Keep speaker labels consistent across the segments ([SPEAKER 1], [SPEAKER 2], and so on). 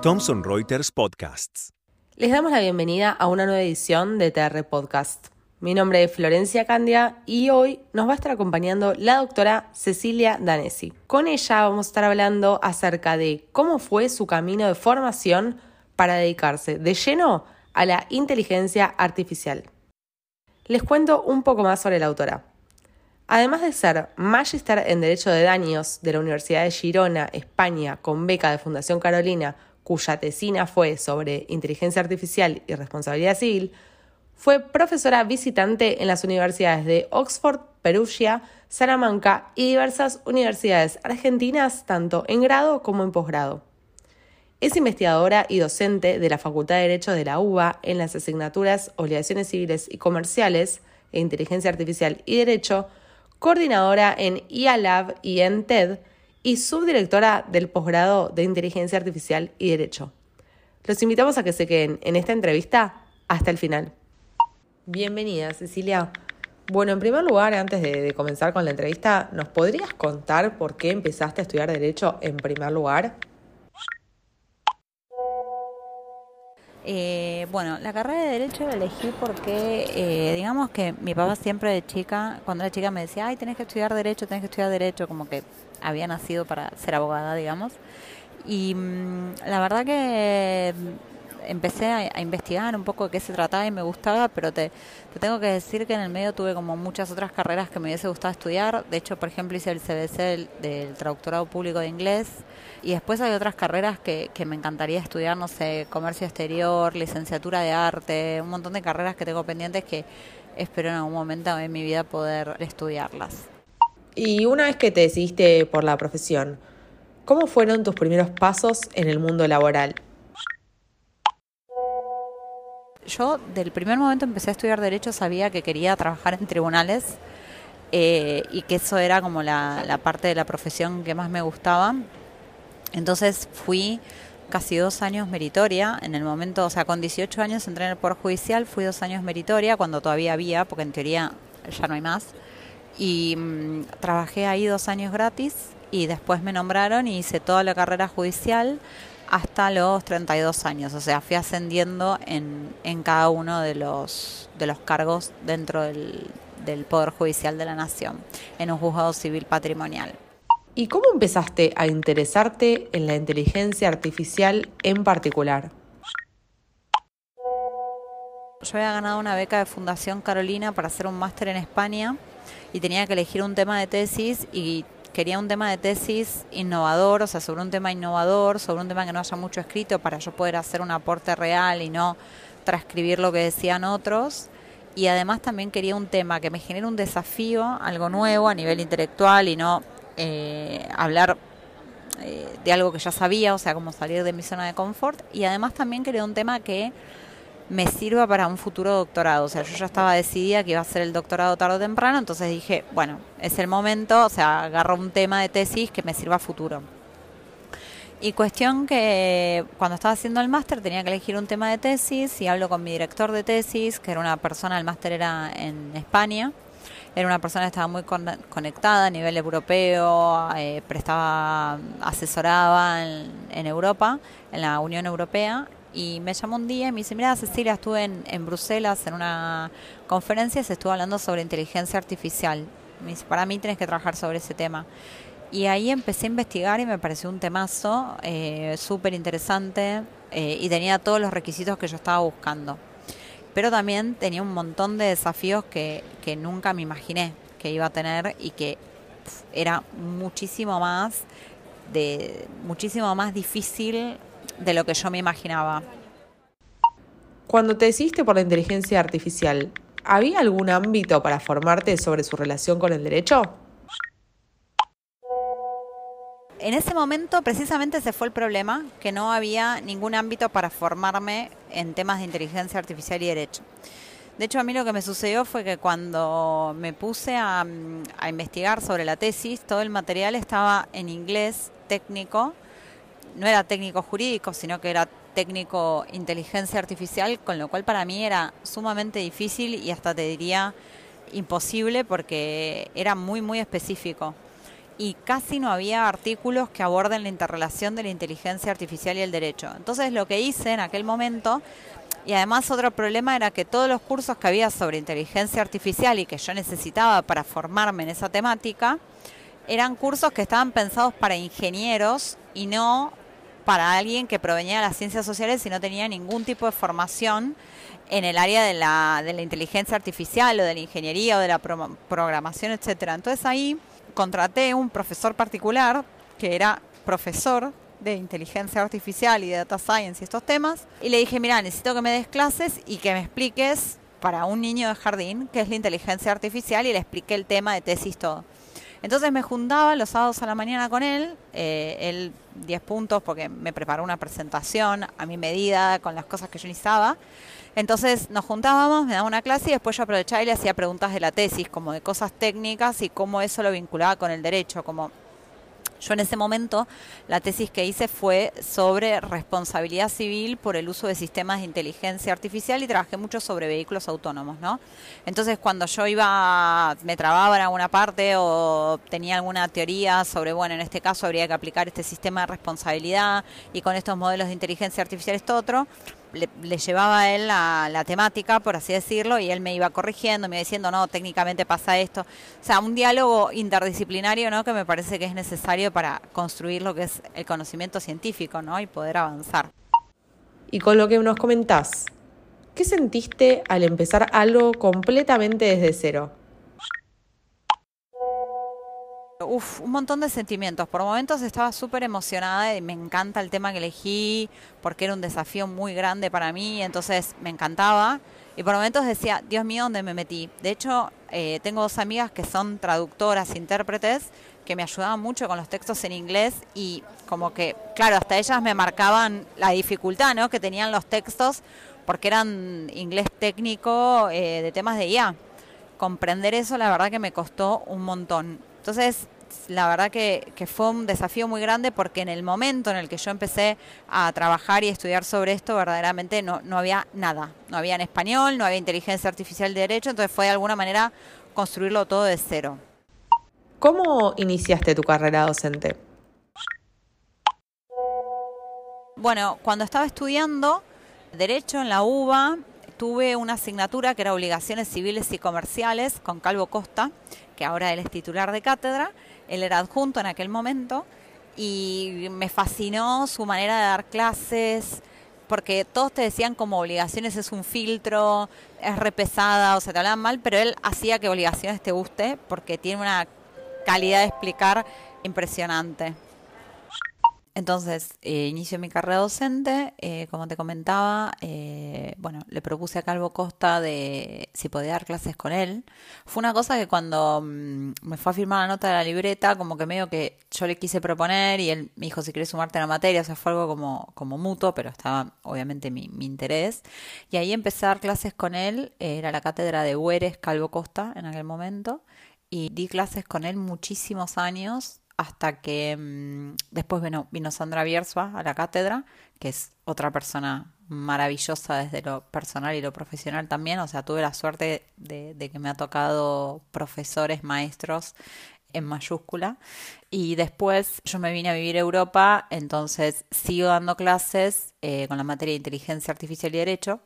[SPEAKER 1] Thomson Reuters Podcasts.
[SPEAKER 2] Les damos la bienvenida a una nueva edición de TR Podcast. Mi nombre es Florencia Candia y hoy nos va a estar acompañando la doctora Cecilia Danesi. Con ella vamos a estar hablando acerca de cómo fue su camino de formación para dedicarse de lleno a la inteligencia artificial. Les cuento un poco más sobre la autora. Además de ser Magister en Derecho de Daños de la Universidad de Girona, España, con beca de Fundación Carolina, cuya tesina fue sobre inteligencia artificial y responsabilidad civil, fue profesora visitante en las universidades de Oxford, Perugia, Salamanca y diversas universidades argentinas, tanto en grado como en posgrado. Es investigadora y docente de la Facultad de Derecho de la UBA en las asignaturas Obligaciones Civiles y Comerciales e Inteligencia Artificial y Derecho, coordinadora en IALAB y en TED, y subdirectora del posgrado de Inteligencia Artificial y Derecho. Los invitamos a que se queden en esta entrevista hasta el final. Bienvenida, Cecilia. Bueno, en primer lugar, antes de, comenzar con la entrevista, ¿nos podrías contar por qué empezaste a estudiar Derecho en primer lugar?
[SPEAKER 3] Eh, bueno, la carrera de Derecho la elegí porque, eh, digamos que mi papá siempre de chica, cuando era chica me decía, ay, tenés que estudiar Derecho, tenés que estudiar Derecho, como que había nacido para ser abogada, digamos. Y mm, la verdad que empecé a, investigar un poco de qué se trataba y me gustaba, pero te, te, tengo que decir que en el medio tuve como muchas otras carreras que me hubiese gustado estudiar. De hecho, por ejemplo, hice el CBC del, del traductorado público de inglés. Y después hay otras carreras que, que me encantaría estudiar, no sé, comercio exterior, licenciatura de arte, un montón de carreras que tengo pendientes que espero en algún momento en mi vida poder estudiarlas.
[SPEAKER 2] Y una vez que te decidiste por la profesión, ¿cómo fueron tus primeros pasos en el mundo laboral?
[SPEAKER 3] Yo del primer momento empecé a estudiar derecho, sabía que quería trabajar en tribunales eh, y que eso era como la, parte de la profesión que más me gustaba. Entonces fui casi dos años meritoria. En el momento, o sea, con 18 años entré en el Poder Judicial, fui dos años meritoria cuando todavía había, porque en teoría ya no hay más y mm, trabajé ahí dos años gratis y después me nombraron y hice toda la carrera judicial hasta los 32 años, o sea, fui ascendiendo en, en cada uno de los, de los cargos dentro del, del Poder Judicial de la Nación, en un juzgado civil patrimonial.
[SPEAKER 2] ¿Y cómo empezaste a interesarte en la inteligencia artificial en particular?
[SPEAKER 3] Yo había ganado una beca de Fundación Carolina para hacer un máster en España y tenía que elegir un tema de tesis y quería un tema de tesis innovador, o sea, sobre un tema innovador, sobre un tema que no haya mucho escrito para yo poder hacer un aporte real y no transcribir lo que decían otros. Y además también quería un tema que me genere un desafío, algo nuevo a nivel intelectual y no eh, hablar eh, de algo que ya sabía, o sea, como salir de mi zona de confort. Y además también quería un tema que me sirva para un futuro doctorado. O sea, yo ya estaba decidida que iba a ser el doctorado tarde o temprano, entonces dije, bueno, es el momento, o sea, agarro un tema de tesis que me sirva a futuro. Y cuestión que cuando estaba haciendo el máster tenía que elegir un tema de tesis y hablo con mi director de tesis, que era una persona, el máster era en España, era una persona que estaba muy conectada a nivel europeo, eh, prestaba, asesoraba en Europa, en la Unión Europea, y me llamó un día y me dice, mira Cecilia, estuve en, en Bruselas en una conferencia y se estuvo hablando sobre inteligencia artificial. Me dice, para mí tienes que trabajar sobre ese tema. Y ahí empecé a investigar y me pareció un temazo eh, súper interesante eh, y tenía todos los requisitos que yo estaba buscando. Pero también tenía un montón de desafíos que, que nunca me imaginé que iba a tener y que era muchísimo más de muchísimo más difícil de lo que yo me imaginaba.
[SPEAKER 2] Cuando te decidiste por la inteligencia artificial, ¿había algún ámbito para formarte sobre su relación con el derecho?
[SPEAKER 3] En ese momento precisamente se fue el problema, que no había ningún ámbito para formarme en temas de inteligencia artificial y derecho. De hecho, a mí lo que me sucedió fue que cuando me puse a, a investigar sobre la tesis, todo el material estaba en inglés técnico no era técnico jurídico, sino que era técnico inteligencia artificial, con lo cual para mí era sumamente difícil y hasta te diría imposible porque era muy, muy específico. y casi no había artículos que aborden la interrelación de la inteligencia artificial y el derecho. Entonces lo que hice en aquel momento, y además otro problema era que todos los cursos que había sobre inteligencia artificial y que yo necesitaba para formarme en esa temática, eran cursos que estaban pensados para ingenieros y no para alguien que provenía de las ciencias sociales y no tenía ningún tipo de formación en el área de la, de la inteligencia artificial o de la ingeniería o de la programación, etcétera. Entonces ahí contraté un profesor particular que era profesor de inteligencia artificial y de data science y estos temas y le dije, mira, necesito que me des clases y que me expliques para un niño de jardín qué es la inteligencia artificial y le expliqué el tema de tesis todo. Entonces me juntaba los sábados a la mañana con él, eh, él 10 puntos porque me preparó una presentación a mi medida con las cosas que yo necesitaba. Entonces nos juntábamos, me daba una clase y después yo aprovechaba y le hacía preguntas de la tesis, como de cosas técnicas y cómo eso lo vinculaba con el derecho, como yo en ese momento la tesis que hice fue sobre responsabilidad civil por el uso de sistemas de inteligencia artificial y trabajé mucho sobre vehículos autónomos, ¿no? Entonces cuando yo iba, me trababa en alguna parte o tenía alguna teoría sobre, bueno, en este caso habría que aplicar este sistema de responsabilidad y con estos modelos de inteligencia artificial esto otro, le, llevaba a él la, temática, por así decirlo, y él me iba corrigiendo, me iba diciendo, no, técnicamente pasa esto. O sea, un diálogo interdisciplinario, ¿no? Que me parece que es necesario para construir lo que es el conocimiento científico, ¿no? Y poder avanzar.
[SPEAKER 2] Y con lo que nos comentás, ¿qué sentiste al empezar algo completamente desde cero?
[SPEAKER 3] Uf, un montón de sentimientos. Por momentos estaba súper emocionada y me encanta el tema que elegí porque era un desafío muy grande para mí, entonces me encantaba. Y por momentos decía, Dios mío, ¿dónde me metí? De hecho, eh, tengo dos amigas que son traductoras, intérpretes, que me ayudaban mucho con los textos en inglés y como que, claro, hasta ellas me marcaban la dificultad ¿no? que tenían los textos porque eran inglés técnico eh, de temas de IA. Comprender eso, la verdad que me costó un montón. Entonces, la verdad que, fue un desafío muy grande porque en el momento en el que yo empecé a trabajar y estudiar sobre esto, verdaderamente no, no había nada. No había en español, no había inteligencia artificial de derecho, entonces fue de alguna manera construirlo todo de cero.
[SPEAKER 2] ¿Cómo iniciaste tu carrera docente?
[SPEAKER 3] Bueno, cuando estaba estudiando Derecho en la UBA, tuve una asignatura que era Obligaciones Civiles y Comerciales con Calvo Costa, que ahora él es titular de cátedra, él era adjunto en aquel momento y me fascinó su manera de dar clases, porque todos te decían como obligaciones es un filtro, es repesada, o sea, te hablaban mal, pero él hacía que obligaciones te guste porque tiene una calidad de explicar impresionante. Entonces, eh, inicio mi carrera docente, eh, como te comentaba, eh, bueno, le propuse a Calvo Costa de si podía dar clases con él. Fue una cosa que cuando mm, me fue a firmar la nota de la libreta, como que medio que yo le quise proponer y él me dijo si querés sumarte a la materia, o sea, fue algo como, como mutuo, pero estaba obviamente mi, mi interés. Y ahí empecé a dar clases con él, era la cátedra de Hueres Calvo Costa en aquel momento, y di clases con él muchísimos años hasta que mm, después vino, Sandra Biersba a la cátedra, que es otra persona maravillosa desde lo personal y lo profesional también. O sea, tuve la suerte de, que me ha tocado profesores, maestros en mayúscula. Y después yo me vine a vivir a Europa, entonces sigo dando clases eh, con la materia de inteligencia artificial y derecho.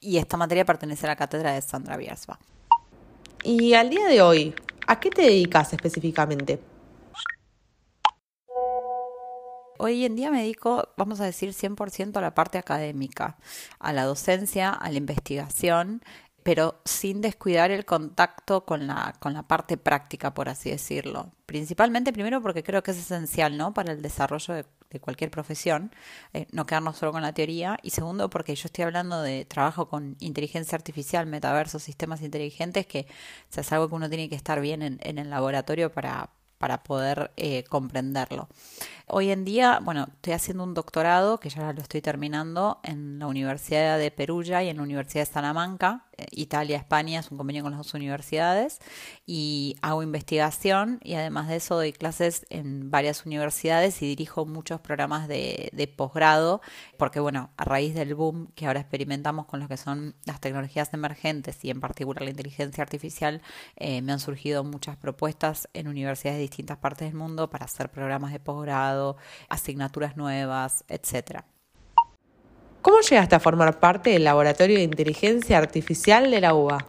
[SPEAKER 3] Y esta materia pertenece a la cátedra de Sandra Biersba.
[SPEAKER 2] Y al día de hoy, ¿a qué te dedicas específicamente?
[SPEAKER 3] Hoy en día me dedico, vamos a decir, 100% a la parte académica, a la docencia, a la investigación, pero sin descuidar el contacto con la, con la parte práctica, por así decirlo. Principalmente, primero, porque creo que es esencial ¿no? para el desarrollo de, cualquier profesión, eh, no quedarnos solo con la teoría. Y segundo, porque yo estoy hablando de trabajo con inteligencia artificial, metaversos, sistemas inteligentes, que es algo que uno tiene que estar bien en, en el laboratorio para, para poder eh, comprenderlo. Hoy en día, bueno, estoy haciendo un doctorado, que ya lo estoy terminando, en la Universidad de Perugia y en la Universidad de Salamanca, Italia, España, es un convenio con las dos universidades y hago investigación y además de eso doy clases en varias universidades y dirijo muchos programas de, de posgrado porque bueno, a raíz del boom que ahora experimentamos con lo que son las tecnologías emergentes y en particular la inteligencia artificial, eh, me han surgido muchas propuestas en universidades de distintas partes del mundo para hacer programas de posgrado, asignaturas nuevas, etcétera.
[SPEAKER 2] ¿Cómo llegaste a formar parte del Laboratorio de Inteligencia Artificial de la UBA?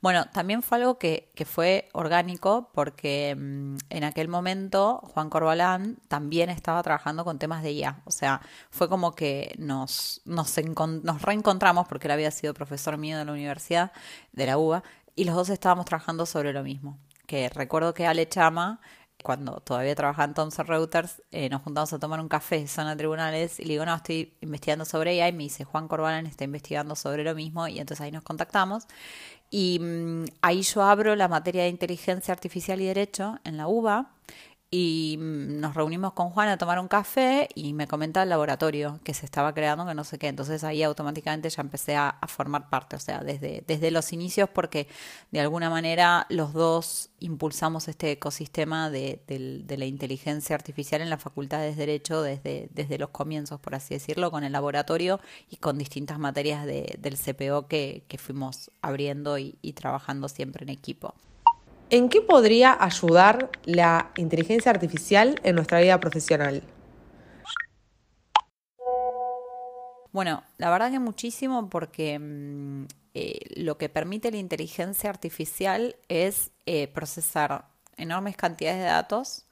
[SPEAKER 3] Bueno, también fue algo que, fue orgánico porque mm, en aquel momento Juan Corbalán también estaba trabajando con temas de IA. O sea, fue como que nos, nos, nos reencontramos porque él había sido profesor mío de la universidad, de la UBA, y los dos estábamos trabajando sobre lo mismo. Que recuerdo que Ale Chama cuando todavía trabajaba en Thomson Reuters, eh, nos juntamos a tomar un café en zona de tribunales y le digo, no, estoy investigando sobre ella y me dice, Juan Corbalán está investigando sobre lo mismo y entonces ahí nos contactamos. Y mm, ahí yo abro la materia de inteligencia artificial y derecho en la UBA y mm, nos reunimos con Juan a tomar un café y me comenta el laboratorio que se estaba creando, que no sé qué. Entonces ahí automáticamente ya empecé a, formar parte, o sea, desde, desde los inicios, porque de alguna manera los dos impulsamos este ecosistema de, la inteligencia artificial en las facultades de Derecho desde, desde los comienzos, por así decirlo, con el laboratorio y con distintas materias del CPO que, fuimos abriendo y trabajando siempre en equipo.
[SPEAKER 2] ¿En qué podría ayudar la inteligencia artificial en nuestra vida profesional?
[SPEAKER 3] Bueno, la verdad que muchísimo porque mm, eh, lo que permite la inteligencia artificial es eh, procesar enormes cantidades de datos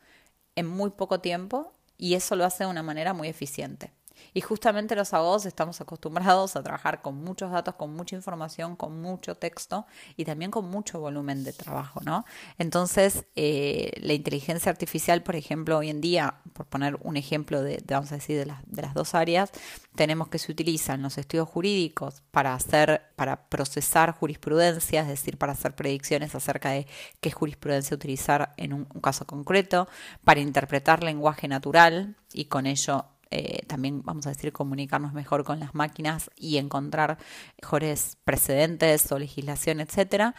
[SPEAKER 3] en muy poco tiempo y eso lo hace de una manera muy eficiente. Y justamente los abogados estamos acostumbrados a trabajar con muchos datos, con mucha información, con mucho texto y también con mucho volumen de trabajo, ¿no? Entonces, eh, la inteligencia artificial, por ejemplo, hoy en día, por poner un ejemplo de, vamos a decir, de las, de las dos áreas, tenemos que se utilizan los estudios jurídicos para hacer, para procesar jurisprudencia, es decir, para hacer predicciones acerca de qué jurisprudencia utilizar en un caso concreto, para interpretar lenguaje natural y con ello eh, también, vamos a decir, comunicarnos mejor con las máquinas y encontrar mejores precedentes o legislación, etcétera.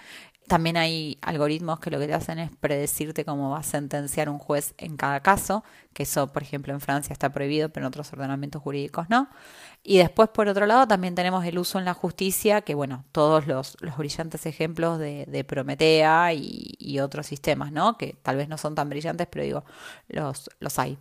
[SPEAKER 3] También hay algoritmos que lo que te hacen es predecirte cómo va a sentenciar un juez en cada caso, que eso, por ejemplo, en Francia está prohibido, pero en otros ordenamientos jurídicos no. Y después, por otro lado, también tenemos el uso en la justicia, que bueno, todos los, brillantes ejemplos de, Prometea y, y, otros sistemas, ¿no? Que tal vez no son tan brillantes, pero digo, los, los hay.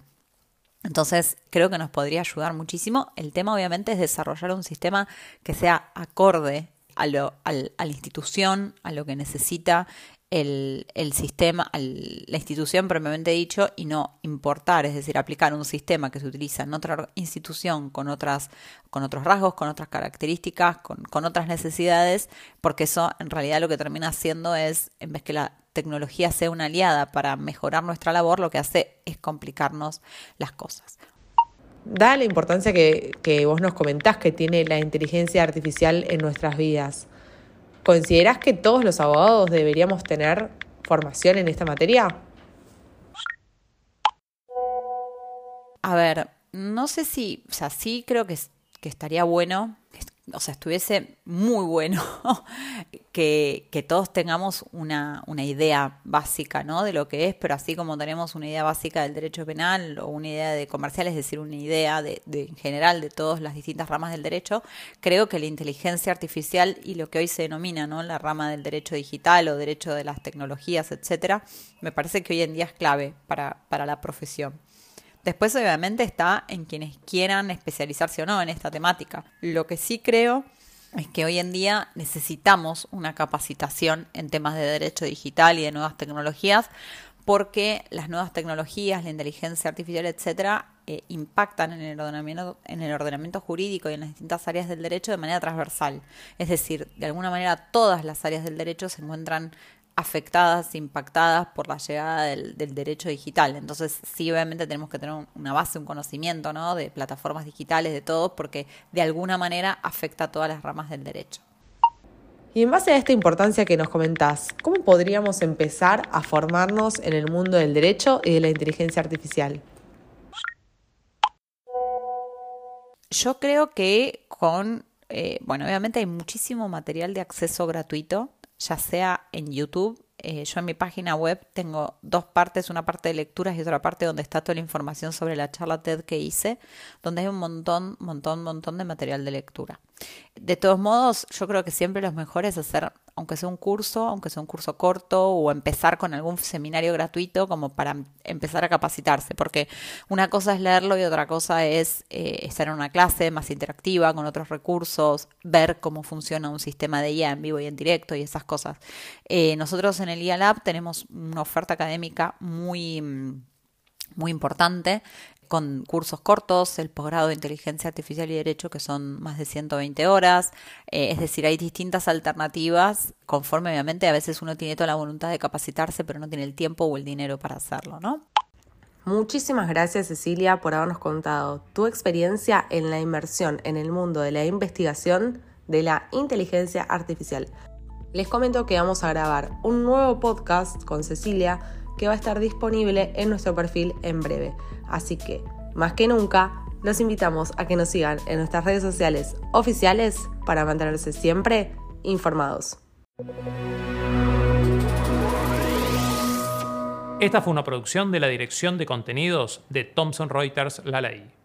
[SPEAKER 3] Entonces, creo que nos podría ayudar muchísimo. El tema, obviamente, es desarrollar un sistema que sea acorde a, lo, a la institución, a lo que necesita el, el sistema, la institución propiamente dicho, y no importar, es decir, aplicar un sistema que se utiliza en otra institución con, otras, con otros rasgos, con otras características, con, con otras necesidades, porque eso en realidad lo que termina haciendo es, en vez que la tecnología sea una aliada para mejorar nuestra labor, lo que hace es complicarnos las cosas.
[SPEAKER 2] Da la importancia que, que vos nos comentás que tiene la inteligencia artificial en nuestras vidas. ¿Considerás que todos los abogados deberíamos tener formación en esta materia?
[SPEAKER 3] A ver, no sé si, o sea, sí creo que, que estaría bueno o sea, estuviese muy bueno que, que todos tengamos una, una, idea básica ¿no? de lo que es, pero así como tenemos una idea básica del derecho penal o una idea de comercial, es decir, una idea de, de, en general de todas las distintas ramas del derecho, creo que la inteligencia artificial y lo que hoy se denomina ¿no? la rama del derecho digital o derecho de las tecnologías, etcétera, me parece que hoy en día es clave para, para la profesión. Después obviamente está en quienes quieran especializarse o no en esta temática. Lo que sí creo es que hoy en día necesitamos una capacitación en temas de derecho digital y de nuevas tecnologías porque las nuevas tecnologías, la inteligencia artificial, etcétera, eh, impactan en el ordenamiento en el ordenamiento jurídico y en las distintas áreas del derecho de manera transversal. Es decir, de alguna manera todas las áreas del derecho se encuentran afectadas, impactadas por la llegada del, derecho digital. Entonces, sí, obviamente tenemos que tener una base, un conocimiento, ¿no? De plataformas digitales, de todo, porque de alguna manera afecta a todas las ramas del derecho.
[SPEAKER 2] Y en base a esta importancia que nos comentás, ¿cómo podríamos empezar a formarnos en el mundo del derecho y de la inteligencia artificial?
[SPEAKER 3] Yo creo que con, eh, bueno, obviamente hay muchísimo material de acceso gratuito, ya sea en YouTube eh, yo en mi página web tengo dos partes, una parte de lecturas y otra parte donde está toda la información sobre la charla TED que hice, donde hay un montón, montón, montón de material de lectura. De todos modos, yo creo que siempre lo mejor es hacer aunque sea un curso, aunque sea un curso corto o empezar con algún seminario gratuito como para empezar a capacitarse, porque una cosa es leerlo y otra cosa es eh, estar en una clase más interactiva con otros recursos, ver cómo funciona un sistema de IA en vivo y en directo y esas cosas. Eh, nosotros en el IA Lab tenemos una oferta académica muy muy importante con cursos cortos, el posgrado de inteligencia artificial y derecho, que son más de 120 horas. Eh, es decir, hay distintas alternativas, conforme obviamente a veces uno tiene toda la voluntad de capacitarse, pero no tiene el tiempo o el dinero para hacerlo, ¿no?
[SPEAKER 2] Muchísimas gracias Cecilia por habernos contado tu experiencia en la inmersión en el mundo de la investigación de la inteligencia artificial. Les comento que vamos a grabar un nuevo podcast con Cecilia que va a estar disponible en nuestro perfil en breve. Así que, más que nunca, los invitamos a que nos sigan en nuestras redes sociales oficiales para mantenerse siempre informados.
[SPEAKER 4] Esta fue una producción de la Dirección de Contenidos de Thomson Reuters La Ley.